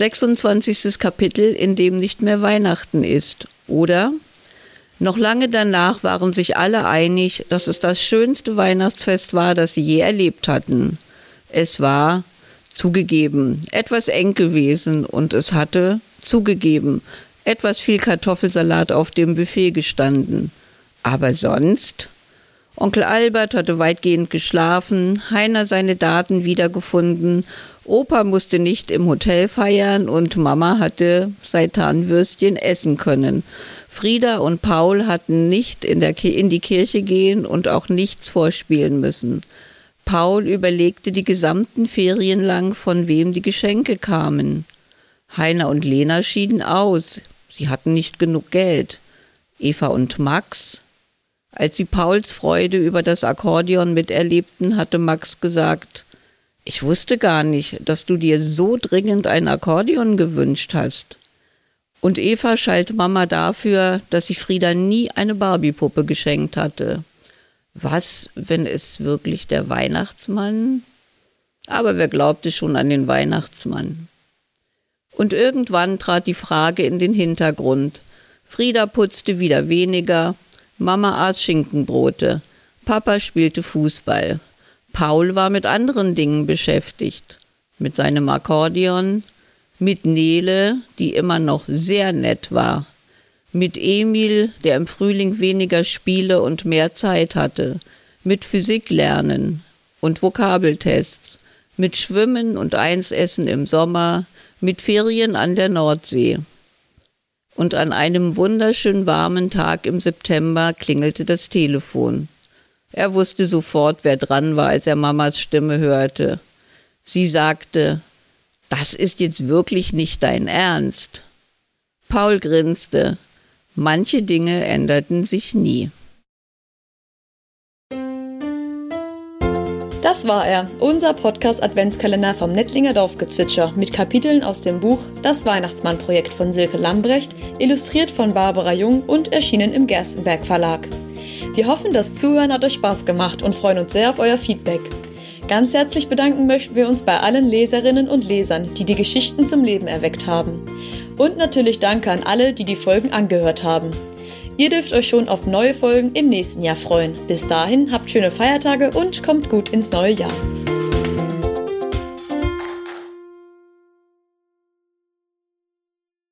26. Kapitel, in dem nicht mehr Weihnachten ist, oder? Noch lange danach waren sich alle einig, dass es das schönste Weihnachtsfest war, das sie je erlebt hatten. Es war, zugegeben, etwas eng gewesen und es hatte, zugegeben, etwas viel Kartoffelsalat auf dem Buffet gestanden. Aber sonst? Onkel Albert hatte weitgehend geschlafen, Heiner seine Daten wiedergefunden, Opa musste nicht im Hotel feiern und Mama hatte Seitanwürstchen essen können. Frieda und Paul hatten nicht in, der in die Kirche gehen und auch nichts vorspielen müssen. Paul überlegte die gesamten Ferien lang, von wem die Geschenke kamen. Heiner und Lena schieden aus. Sie hatten nicht genug Geld. Eva und Max. Als sie Pauls Freude über das Akkordeon miterlebten, hatte Max gesagt, ich wusste gar nicht, dass du dir so dringend ein Akkordeon gewünscht hast. Und Eva schalt Mama dafür, dass sie Frieda nie eine Barbiepuppe geschenkt hatte. Was, wenn es wirklich der Weihnachtsmann? Aber wer glaubte schon an den Weihnachtsmann? Und irgendwann trat die Frage in den Hintergrund. Frieda putzte wieder weniger, Mama aß Schinkenbrote, Papa spielte Fußball. Paul war mit anderen Dingen beschäftigt, mit seinem Akkordeon, mit Nele, die immer noch sehr nett war, mit Emil, der im Frühling weniger Spiele und mehr Zeit hatte, mit Physiklernen und Vokabeltests, mit Schwimmen und Einsessen im Sommer, mit Ferien an der Nordsee. Und an einem wunderschön warmen Tag im September klingelte das Telefon. Er wusste sofort, wer dran war, als er Mamas Stimme hörte. Sie sagte, das ist jetzt wirklich nicht dein Ernst. Paul grinste. Manche Dinge änderten sich nie. Das war er, unser Podcast Adventskalender vom Nettlinger Dorfgezwitscher mit Kapiteln aus dem Buch Das Weihnachtsmann-Projekt von Silke Lambrecht, illustriert von Barbara Jung und erschienen im Gerstenberg Verlag. Wir hoffen, das Zuhören hat euch Spaß gemacht und freuen uns sehr auf euer Feedback. Ganz herzlich bedanken möchten wir uns bei allen Leserinnen und Lesern, die die Geschichten zum Leben erweckt haben. Und natürlich danke an alle, die die Folgen angehört haben. Ihr dürft euch schon auf neue Folgen im nächsten Jahr freuen. Bis dahin habt schöne Feiertage und kommt gut ins neue Jahr.